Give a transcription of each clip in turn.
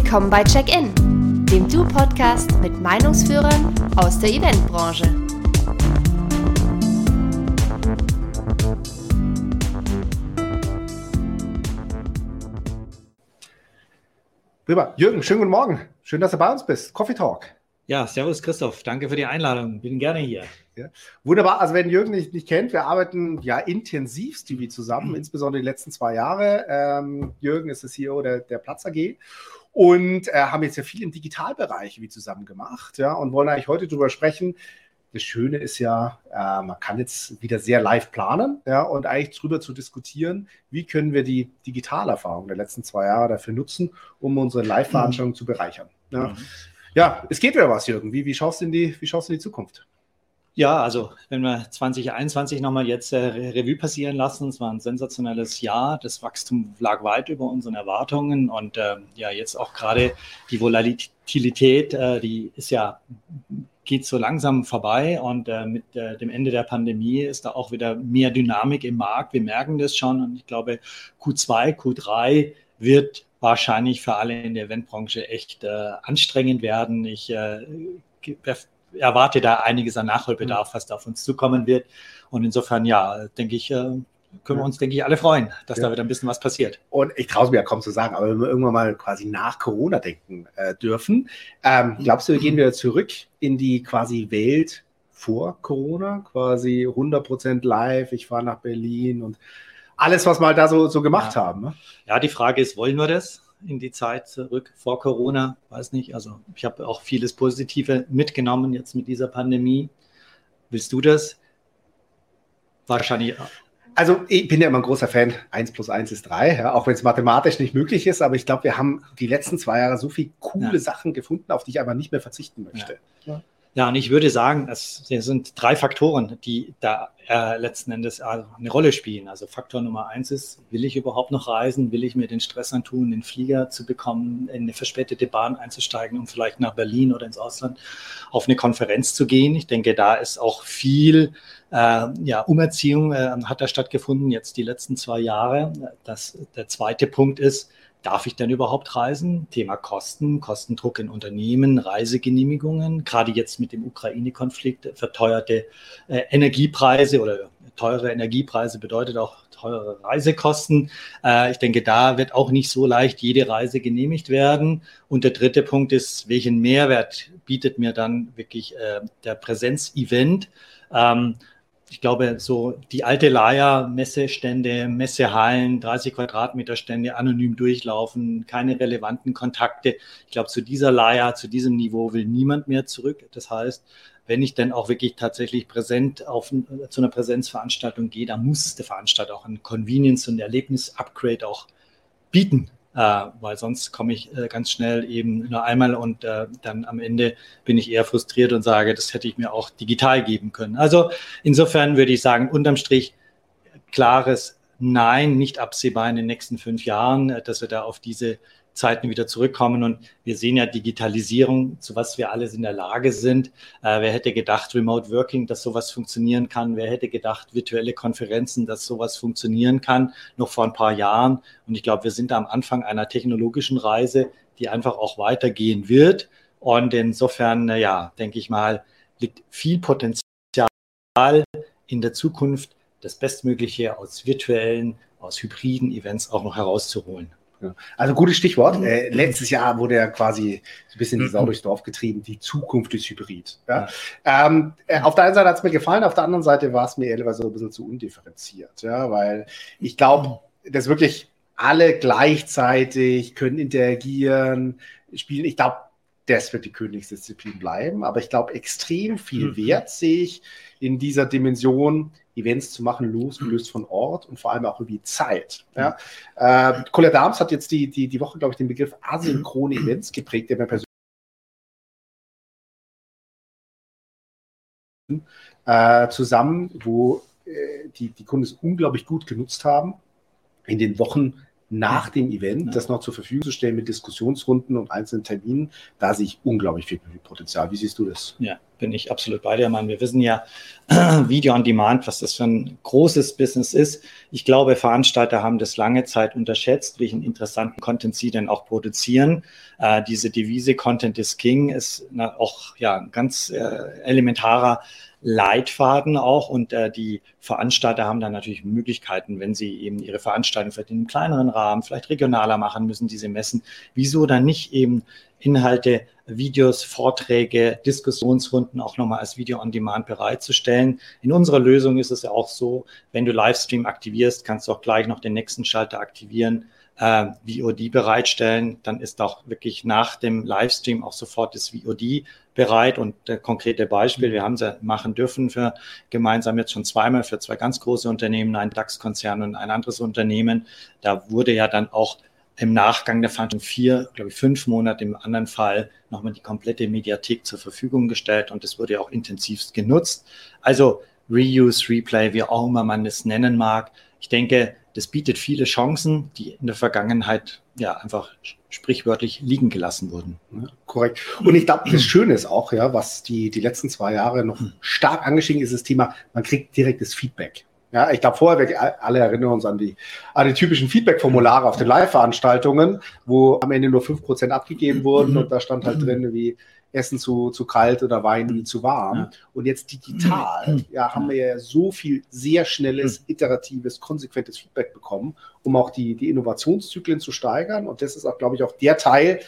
Willkommen bei Check-In, dem Du-Podcast mit Meinungsführern aus der Eventbranche. Prima. Jürgen, schönen guten Morgen. Schön, dass du bei uns bist. Coffee Talk. Ja, servus Christoph. Danke für die Einladung. Bin gerne hier. Ja. Wunderbar. Also wenn Jürgen dich nicht kennt, wir arbeiten ja intensivst wie zusammen, mhm. insbesondere die letzten zwei Jahre. Ähm, Jürgen ist der CEO der, der Platz AG und äh, haben jetzt ja viel im Digitalbereich wie zusammen gemacht ja, und wollen eigentlich heute darüber sprechen. Das Schöne ist ja, äh, man kann jetzt wieder sehr live planen ja, und eigentlich darüber zu diskutieren, wie können wir die Digitalerfahrung der letzten zwei Jahre dafür nutzen, um unsere Live-Veranstaltungen mhm. zu bereichern. Ja. Mhm. Ja, es geht wieder was, Jürgen. Wie, wie, schaust du in die, wie schaust du in die Zukunft? Ja, also wenn wir 2021 nochmal jetzt äh, Revue passieren lassen, es war ein sensationelles Jahr. Das Wachstum lag weit über unseren Erwartungen und äh, ja, jetzt auch gerade die Volatilität, äh, die ist ja geht so langsam vorbei und äh, mit äh, dem Ende der Pandemie ist da auch wieder mehr Dynamik im Markt. Wir merken das schon und ich glaube Q2, Q3 wird wahrscheinlich für alle in der Eventbranche echt äh, anstrengend werden. Ich äh, erwarte da einiges an Nachholbedarf, was da auf uns zukommen wird. Und insofern, ja, denke ich, äh, können wir uns, denke ich, alle freuen, dass ja. da wieder ein bisschen was passiert. Und ich traue es mir ja kaum zu sagen, aber wenn wir irgendwann mal quasi nach Corona denken äh, dürfen, ähm, glaubst du, wir gehen wieder zurück in die quasi Welt vor Corona, quasi 100% live, ich fahre nach Berlin und alles, was wir da so, so gemacht ja. haben. Ne? Ja, die Frage ist, wollen wir das in die Zeit zurück vor Corona? Weiß nicht. Also ich habe auch vieles Positive mitgenommen jetzt mit dieser Pandemie. Willst du das? Wahrscheinlich. Also ich bin ja immer ein großer Fan, 1 plus 1 ist 3, ja, auch wenn es mathematisch nicht möglich ist, aber ich glaube, wir haben die letzten zwei Jahre so viele coole ja. Sachen gefunden, auf die ich aber nicht mehr verzichten möchte. Ja. Ja, und ich würde sagen, es sind drei Faktoren, die da äh, letzten Endes also eine Rolle spielen. Also Faktor Nummer eins ist, will ich überhaupt noch reisen? Will ich mir den Stress antun, den Flieger zu bekommen, in eine verspätete Bahn einzusteigen, um vielleicht nach Berlin oder ins Ausland auf eine Konferenz zu gehen? Ich denke, da ist auch viel äh, ja, Umerziehung äh, hat da stattgefunden, jetzt die letzten zwei Jahre. Das, der zweite Punkt ist, Darf ich denn überhaupt reisen? Thema Kosten, Kostendruck in Unternehmen, Reisegenehmigungen, gerade jetzt mit dem Ukraine-Konflikt, verteuerte äh, Energiepreise oder teure Energiepreise bedeutet auch teure Reisekosten. Äh, ich denke, da wird auch nicht so leicht jede Reise genehmigt werden. Und der dritte Punkt ist, welchen Mehrwert bietet mir dann wirklich äh, der Präsenzevent? Ähm, ich glaube, so die alte Leier, Messestände, Messehallen, 30 Quadratmeter Stände, anonym durchlaufen, keine relevanten Kontakte. Ich glaube, zu dieser Leier, zu diesem Niveau will niemand mehr zurück. Das heißt, wenn ich dann auch wirklich tatsächlich präsent auf, zu einer Präsenzveranstaltung gehe, dann muss der Veranstalter auch ein Convenience- und Erlebnis-Upgrade auch bieten äh, weil sonst komme ich äh, ganz schnell eben nur einmal und äh, dann am Ende bin ich eher frustriert und sage, das hätte ich mir auch digital geben können. Also insofern würde ich sagen, unterm Strich klares Nein, nicht absehbar in den nächsten fünf Jahren, äh, dass wir da auf diese Zeiten wieder zurückkommen. Und wir sehen ja Digitalisierung, zu was wir alles in der Lage sind. Äh, wer hätte gedacht, Remote Working, dass sowas funktionieren kann? Wer hätte gedacht, virtuelle Konferenzen, dass sowas funktionieren kann, noch vor ein paar Jahren? Und ich glaube, wir sind am Anfang einer technologischen Reise, die einfach auch weitergehen wird. Und insofern, ja, denke ich mal, liegt viel Potenzial in der Zukunft, das Bestmögliche aus virtuellen, aus hybriden Events auch noch herauszuholen. Ja. Also gutes Stichwort. Mhm. Äh, letztes Jahr wurde ja quasi ein bisschen die Sau mhm. durchs Dorf getrieben, die Zukunft ist Hybrid. Ja? ja. Ähm, äh, auf der einen Seite hat es mir gefallen, auf der anderen Seite war es mir ehrlicherweise so ein bisschen zu undifferenziert, ja, weil ich glaube, dass wirklich alle gleichzeitig können interagieren, spielen. Ich glaube, das wird die Königsdisziplin bleiben, aber ich glaube, extrem viel mhm. Wert sehe ich in dieser Dimension Events zu machen, losgelöst von Ort und vor allem auch irgendwie Zeit. Ja. Äh, Colette Dams hat jetzt die, die, die Woche, glaube ich, den Begriff asynchrone Events geprägt, der mir persönlich äh, zusammen, wo äh, die, die Kunden es unglaublich gut genutzt haben, in den Wochen nach dem Event das noch zur Verfügung zu stellen mit Diskussionsrunden und einzelnen Terminen. Da sehe ich unglaublich viel Potenzial. Wie siehst du das? Ja, bin ich absolut bei dir, Mann. Wir wissen ja, Video on Demand, was das für ein großes Business ist. Ich glaube, Veranstalter haben das lange Zeit unterschätzt, welchen interessanten Content sie denn auch produzieren. Äh, diese Devise Content is King ist na, auch ja ein ganz äh, elementarer Leitfaden auch und äh, die Veranstalter haben dann natürlich Möglichkeiten, wenn sie eben ihre Veranstaltung vielleicht in einem kleineren Rahmen, vielleicht regionaler machen müssen, diese Messen. Wieso dann nicht eben Inhalte, Videos, Vorträge, Diskussionsrunden auch nochmal als Video on Demand bereitzustellen. In unserer Lösung ist es ja auch so, wenn du Livestream aktivierst, kannst du auch gleich noch den nächsten Schalter aktivieren, äh, VOD bereitstellen. Dann ist auch wirklich nach dem Livestream auch sofort das VOD bereit. Und der konkrete Beispiel, wir haben sie machen dürfen für gemeinsam jetzt schon zweimal für zwei ganz große Unternehmen, ein DAX-Konzern und ein anderes Unternehmen. Da wurde ja dann auch im Nachgang der Veranstaltung vier, glaube ich, fünf Monate im anderen Fall nochmal die komplette Mediathek zur Verfügung gestellt und es wurde ja auch intensivst genutzt. Also Reuse, Replay, wie auch immer man es nennen mag. Ich denke, das bietet viele Chancen, die in der Vergangenheit ja einfach sprichwörtlich liegen gelassen wurden. Ja, korrekt. Und ich glaube, das Schöne ist auch, ja, was die, die letzten zwei Jahre noch hm. stark angestiegen ist, das Thema, man kriegt direktes Feedback. Ja, ich glaube, vorher, wir alle erinnern uns an die, an die typischen Feedback-Formulare auf den Live-Veranstaltungen, wo am Ende nur 5% abgegeben wurden und da stand halt drin, wie Essen zu, zu kalt oder Wein zu warm. Und jetzt digital, ja, haben wir ja so viel sehr schnelles, iteratives, konsequentes Feedback bekommen, um auch die, die Innovationszyklen zu steigern. Und das ist auch, glaube ich, auch der Teil,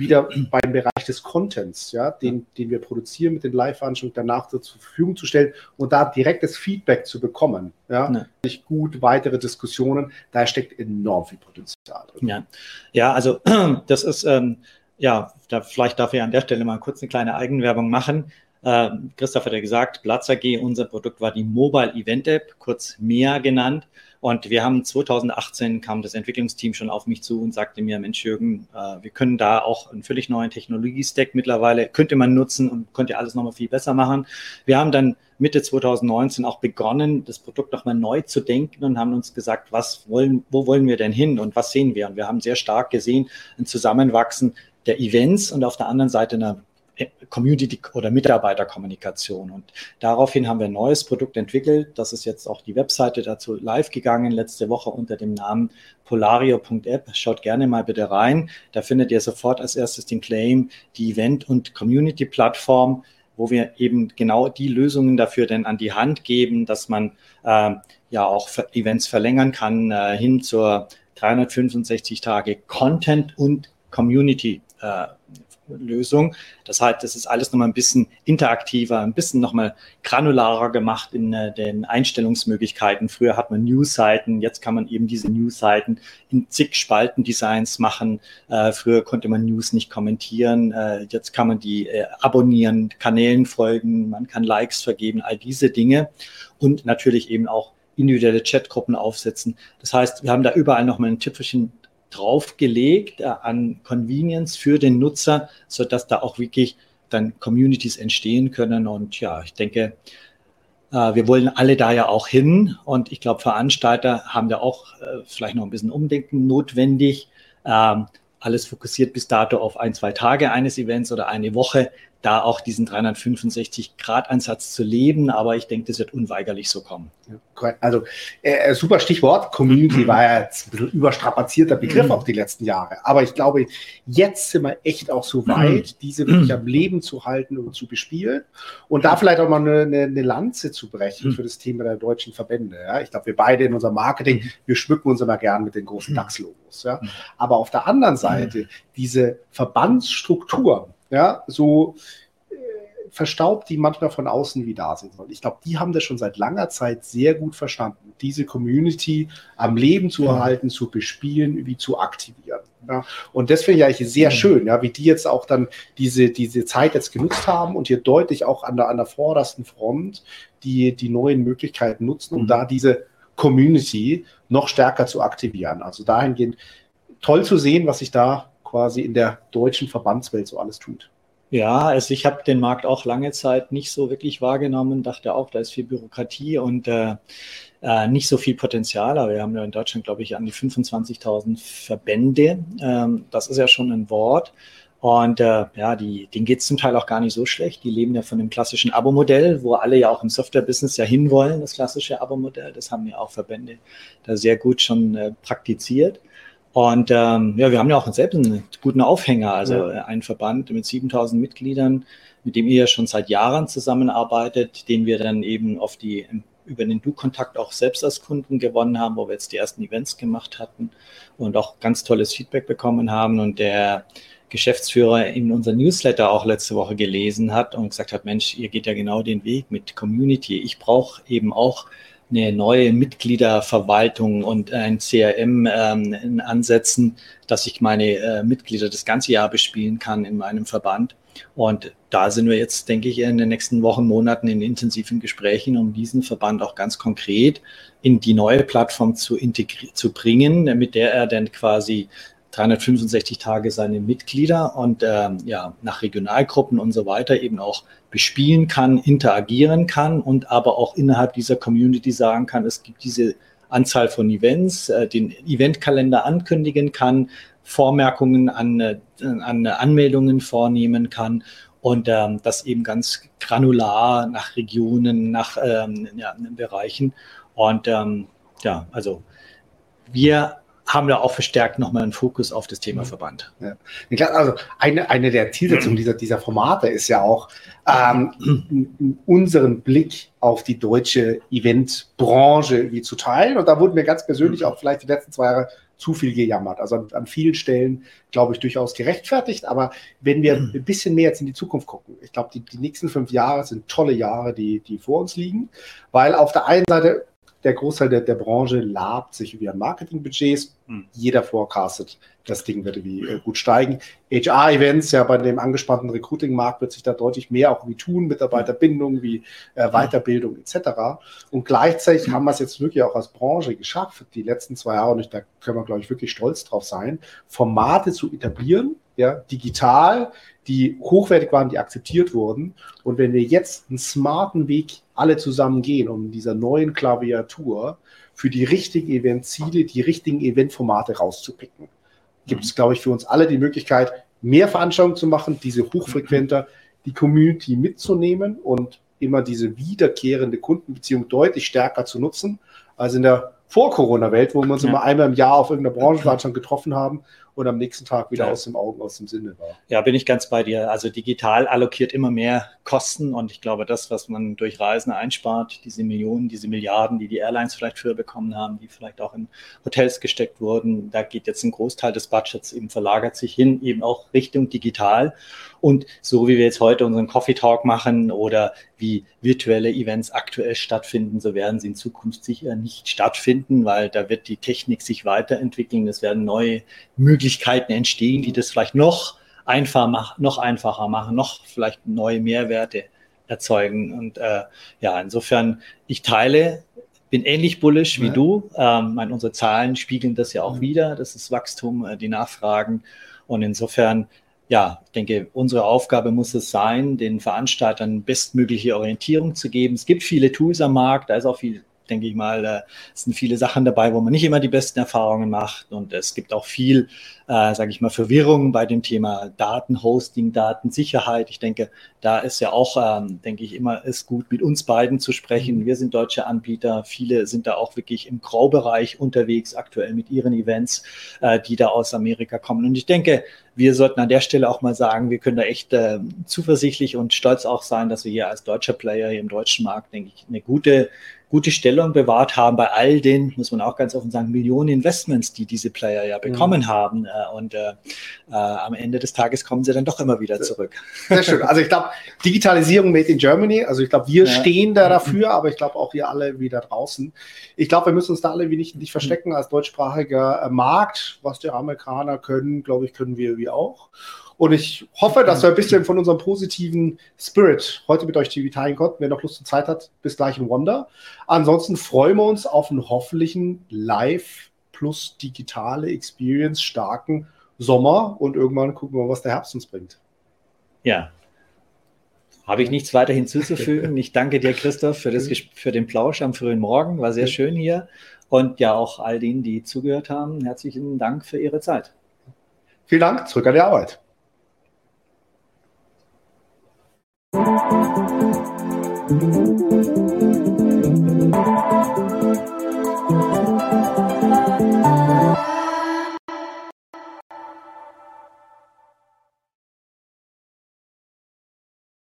wieder beim Bereich des Contents, ja, den, den wir produzieren mit den Live-Veranstaltungen danach zur Verfügung zu stellen und da direktes Feedback zu bekommen. Ja, ne. nicht gut, weitere Diskussionen, da steckt enorm viel Potenzial drin. Ja, ja also das ist, ähm, ja, da, vielleicht darf ich an der Stelle mal kurz eine kleine Eigenwerbung machen. Äh, Christoph hat ja gesagt, Platz AG, unser Produkt war die Mobile Event App, kurz MEA genannt. Und wir haben 2018 kam das Entwicklungsteam schon auf mich zu und sagte mir, Mensch Jürgen, äh, wir können da auch einen völlig neuen Technologie-Stack mittlerweile, könnte man nutzen und könnte alles nochmal viel besser machen. Wir haben dann Mitte 2019 auch begonnen, das Produkt nochmal neu zu denken und haben uns gesagt, was wollen, wo wollen wir denn hin und was sehen wir? Und wir haben sehr stark gesehen, ein Zusammenwachsen der Events und auf der anderen Seite einer Community- oder Mitarbeiterkommunikation. Und daraufhin haben wir ein neues Produkt entwickelt. Das ist jetzt auch die Webseite dazu live gegangen, letzte Woche unter dem Namen polario.app. Schaut gerne mal bitte rein. Da findet ihr sofort als erstes den Claim, die Event- und Community-Plattform, wo wir eben genau die Lösungen dafür denn an die Hand geben, dass man äh, ja auch Events verlängern kann, äh, hin zur 365 Tage Content und Community äh, Lösung. Das heißt, das ist alles nochmal ein bisschen interaktiver, ein bisschen nochmal granularer gemacht in äh, den Einstellungsmöglichkeiten. Früher hat man News-Seiten, jetzt kann man eben diese News-Seiten in zig Spalten-Designs machen. Äh, früher konnte man News nicht kommentieren, äh, jetzt kann man die abonnieren, Kanälen folgen, man kann Likes vergeben, all diese Dinge und natürlich eben auch individuelle Chatgruppen aufsetzen. Das heißt, wir haben da überall nochmal ein Tüpfelchen draufgelegt äh, an Convenience für den Nutzer, so dass da auch wirklich dann Communities entstehen können. Und ja, ich denke, äh, wir wollen alle da ja auch hin. Und ich glaube, Veranstalter haben da auch äh, vielleicht noch ein bisschen Umdenken notwendig. Ähm, alles fokussiert bis dato auf ein, zwei Tage eines Events oder eine Woche da auch diesen 365-Grad-Ansatz zu leben. Aber ich denke, das wird unweigerlich so kommen. Also äh, äh, super Stichwort. Community war ja jetzt ein bisschen überstrapazierter Begriff mhm. auf die letzten Jahre. Aber ich glaube, jetzt sind wir echt auch so weit, mhm. diese wirklich am Leben zu halten und zu bespielen. Und da vielleicht auch mal eine, eine, Lanze zu brechen mhm. für das Thema der deutschen Verbände. Ja? Ich glaube, wir beide in unserem Marketing, wir schmücken uns immer gern mit den großen. DAX-Logos. Ja? Aber auf der anderen Seite, diese Verbandsstrukturen, ja, so äh, verstaubt, die manchmal von außen wie da sind sollen. Ich glaube, die haben das schon seit langer Zeit sehr gut verstanden, diese Community am Leben zu erhalten, zu bespielen, wie zu aktivieren. Ja. Und das finde ich eigentlich sehr schön, ja, wie die jetzt auch dann diese, diese Zeit jetzt genutzt haben und hier deutlich auch an der, an der vordersten Front die, die neuen Möglichkeiten nutzen, um mhm. da diese Community noch stärker zu aktivieren. Also dahingehend toll zu sehen, was sich da quasi in der deutschen Verbandswelt so alles tut. Ja, also ich habe den Markt auch lange Zeit nicht so wirklich wahrgenommen, dachte auch, da ist viel Bürokratie und äh, äh, nicht so viel Potenzial, aber wir haben ja in Deutschland, glaube ich, an die 25.000 Verbände. Ähm, das ist ja schon ein Wort. Und äh, ja, die, denen geht es zum Teil auch gar nicht so schlecht. Die leben ja von dem klassischen Abo-Modell, wo alle ja auch im Software-Business ja hinwollen, das klassische Abo-Modell. Das haben ja auch Verbände da sehr gut schon äh, praktiziert. Und ähm, ja, wir haben ja auch selbst einen guten Aufhänger, also ja. einen Verband mit 7000 Mitgliedern, mit dem ihr ja schon seit Jahren zusammenarbeitet, den wir dann eben auf die über den Du-Kontakt auch selbst als Kunden gewonnen haben, wo wir jetzt die ersten Events gemacht hatten und auch ganz tolles Feedback bekommen haben. Und der Geschäftsführer in unser Newsletter auch letzte Woche gelesen hat und gesagt hat, Mensch, ihr geht ja genau den Weg mit Community. Ich brauche eben auch eine neue Mitgliederverwaltung und ein CRM ähm, in Ansätzen, dass ich meine äh, Mitglieder das ganze Jahr bespielen kann in meinem Verband. Und da sind wir jetzt, denke ich, in den nächsten Wochen, Monaten in intensiven Gesprächen, um diesen Verband auch ganz konkret in die neue Plattform zu, zu bringen, mit der er dann quasi 365 Tage seine Mitglieder und ähm, ja, nach Regionalgruppen und so weiter eben auch bespielen kann, interagieren kann und aber auch innerhalb dieser Community sagen kann, es gibt diese Anzahl von Events, äh, den Eventkalender ankündigen kann, Vormerkungen an, äh, an Anmeldungen vornehmen kann und ähm, das eben ganz granular nach Regionen, nach ähm, ja, Bereichen. Und ähm, ja, also wir haben da auch verstärkt nochmal einen Fokus auf das Thema Verband. Ja. Also eine, eine der Zielsetzungen dieser, dieser Formate ist ja auch, ähm, unseren Blick auf die deutsche Eventbranche wie zu teilen. Und da wurden wir ganz persönlich auch vielleicht die letzten zwei Jahre zu viel gejammert. Also an, an vielen Stellen, glaube ich, durchaus gerechtfertigt. Aber wenn wir ein bisschen mehr jetzt in die Zukunft gucken, ich glaube, die, die nächsten fünf Jahre sind tolle Jahre, die, die vor uns liegen, weil auf der einen Seite der Großteil der, der Branche labt sich über Marketingbudgets. Hm. Jeder forecastet, das Ding wird wie äh, gut steigen. HR-Events, ja, bei dem angespannten Recruiting-Markt wird sich da deutlich mehr auch wie tun, Mitarbeiterbindung, wie äh, Weiterbildung etc. Und gleichzeitig hm. haben wir es jetzt wirklich auch als Branche geschafft, die letzten zwei Jahre, und da können wir, glaube ich, wirklich stolz drauf sein, Formate zu etablieren, ja, digital, die hochwertig waren, die akzeptiert wurden. Und wenn wir jetzt einen smarten Weg alle zusammen gehen, um dieser neuen Klaviatur für die richtigen Eventziele, die richtigen Eventformate rauszupicken, gibt es, glaube ich, für uns alle die Möglichkeit, mehr Veranstaltungen zu machen, diese hochfrequenter, die Community mitzunehmen und immer diese wiederkehrende Kundenbeziehung deutlich stärker zu nutzen, als in der Vor-Corona-Welt, wo wir uns ja. immer einmal im Jahr auf irgendeiner Branchenveranstaltung getroffen haben und am nächsten Tag wieder ja. aus dem Augen, aus dem Sinne war. Ja, bin ich ganz bei dir. Also digital allokiert immer mehr Kosten und ich glaube, das, was man durch Reisen einspart, diese Millionen, diese Milliarden, die die Airlines vielleicht früher bekommen haben, die vielleicht auch in Hotels gesteckt wurden, da geht jetzt ein Großteil des Budgets eben verlagert sich hin, eben auch Richtung digital. Und so wie wir jetzt heute unseren Coffee Talk machen oder wie virtuelle Events aktuell stattfinden, so werden sie in Zukunft sicher nicht stattfinden, weil da wird die Technik sich weiterentwickeln. Es werden neue Möglichkeiten entstehen, die das vielleicht noch, einfach mach, noch einfacher machen, noch vielleicht neue Mehrwerte erzeugen. Und äh, ja, insofern, ich teile bin ähnlich bullish wie ja. du. Ähm, meine, unsere Zahlen spiegeln das ja auch ja. wieder. Das ist Wachstum, äh, die Nachfragen. Und insofern ja, ich denke, unsere Aufgabe muss es sein, den Veranstaltern bestmögliche Orientierung zu geben. Es gibt viele Tools am Markt, da ist auch viel denke ich mal, äh, es sind viele Sachen dabei, wo man nicht immer die besten Erfahrungen macht. Und es gibt auch viel, äh, sage ich mal, Verwirrung bei dem Thema Datenhosting, Datensicherheit. Ich denke, da ist ja auch, ähm, denke ich, immer ist gut, mit uns beiden zu sprechen. Mhm. Wir sind deutsche Anbieter. Viele sind da auch wirklich im Graubereich unterwegs, aktuell mit ihren Events, äh, die da aus Amerika kommen. Und ich denke, wir sollten an der Stelle auch mal sagen, wir können da echt äh, zuversichtlich und stolz auch sein, dass wir hier als deutscher Player hier im deutschen Markt, denke ich, eine gute gute Stellung bewahrt haben bei all den, muss man auch ganz offen sagen, Millionen Investments, die diese Player ja bekommen mhm. haben. Äh, und äh, äh, am Ende des Tages kommen sie dann doch immer wieder zurück. Sehr schön. Also ich glaube, Digitalisierung made in Germany. Also ich glaube, wir ja. stehen da dafür, aber ich glaube auch wir alle wieder draußen. Ich glaube, wir müssen uns da alle wie nicht, nicht verstecken als deutschsprachiger äh, Markt. Was die Amerikaner können, glaube ich, können wir wie auch. Und ich hoffe, dass wir ein bisschen von unserem positiven Spirit heute mit euch teilen konnten. Wer noch Lust und Zeit hat, bis gleich in Wonder. Ansonsten freuen wir uns auf einen hoffentlichen live plus digitale Experience starken Sommer und irgendwann gucken wir, was der Herbst uns bringt. Ja, habe ich nichts weiter hinzuzufügen. Ich danke dir, Christoph, für, das, für den Plausch am frühen Morgen. War sehr schön hier. Und ja, auch all denen, die zugehört haben, herzlichen Dank für Ihre Zeit. Vielen Dank. Zurück an die Arbeit. Thank you.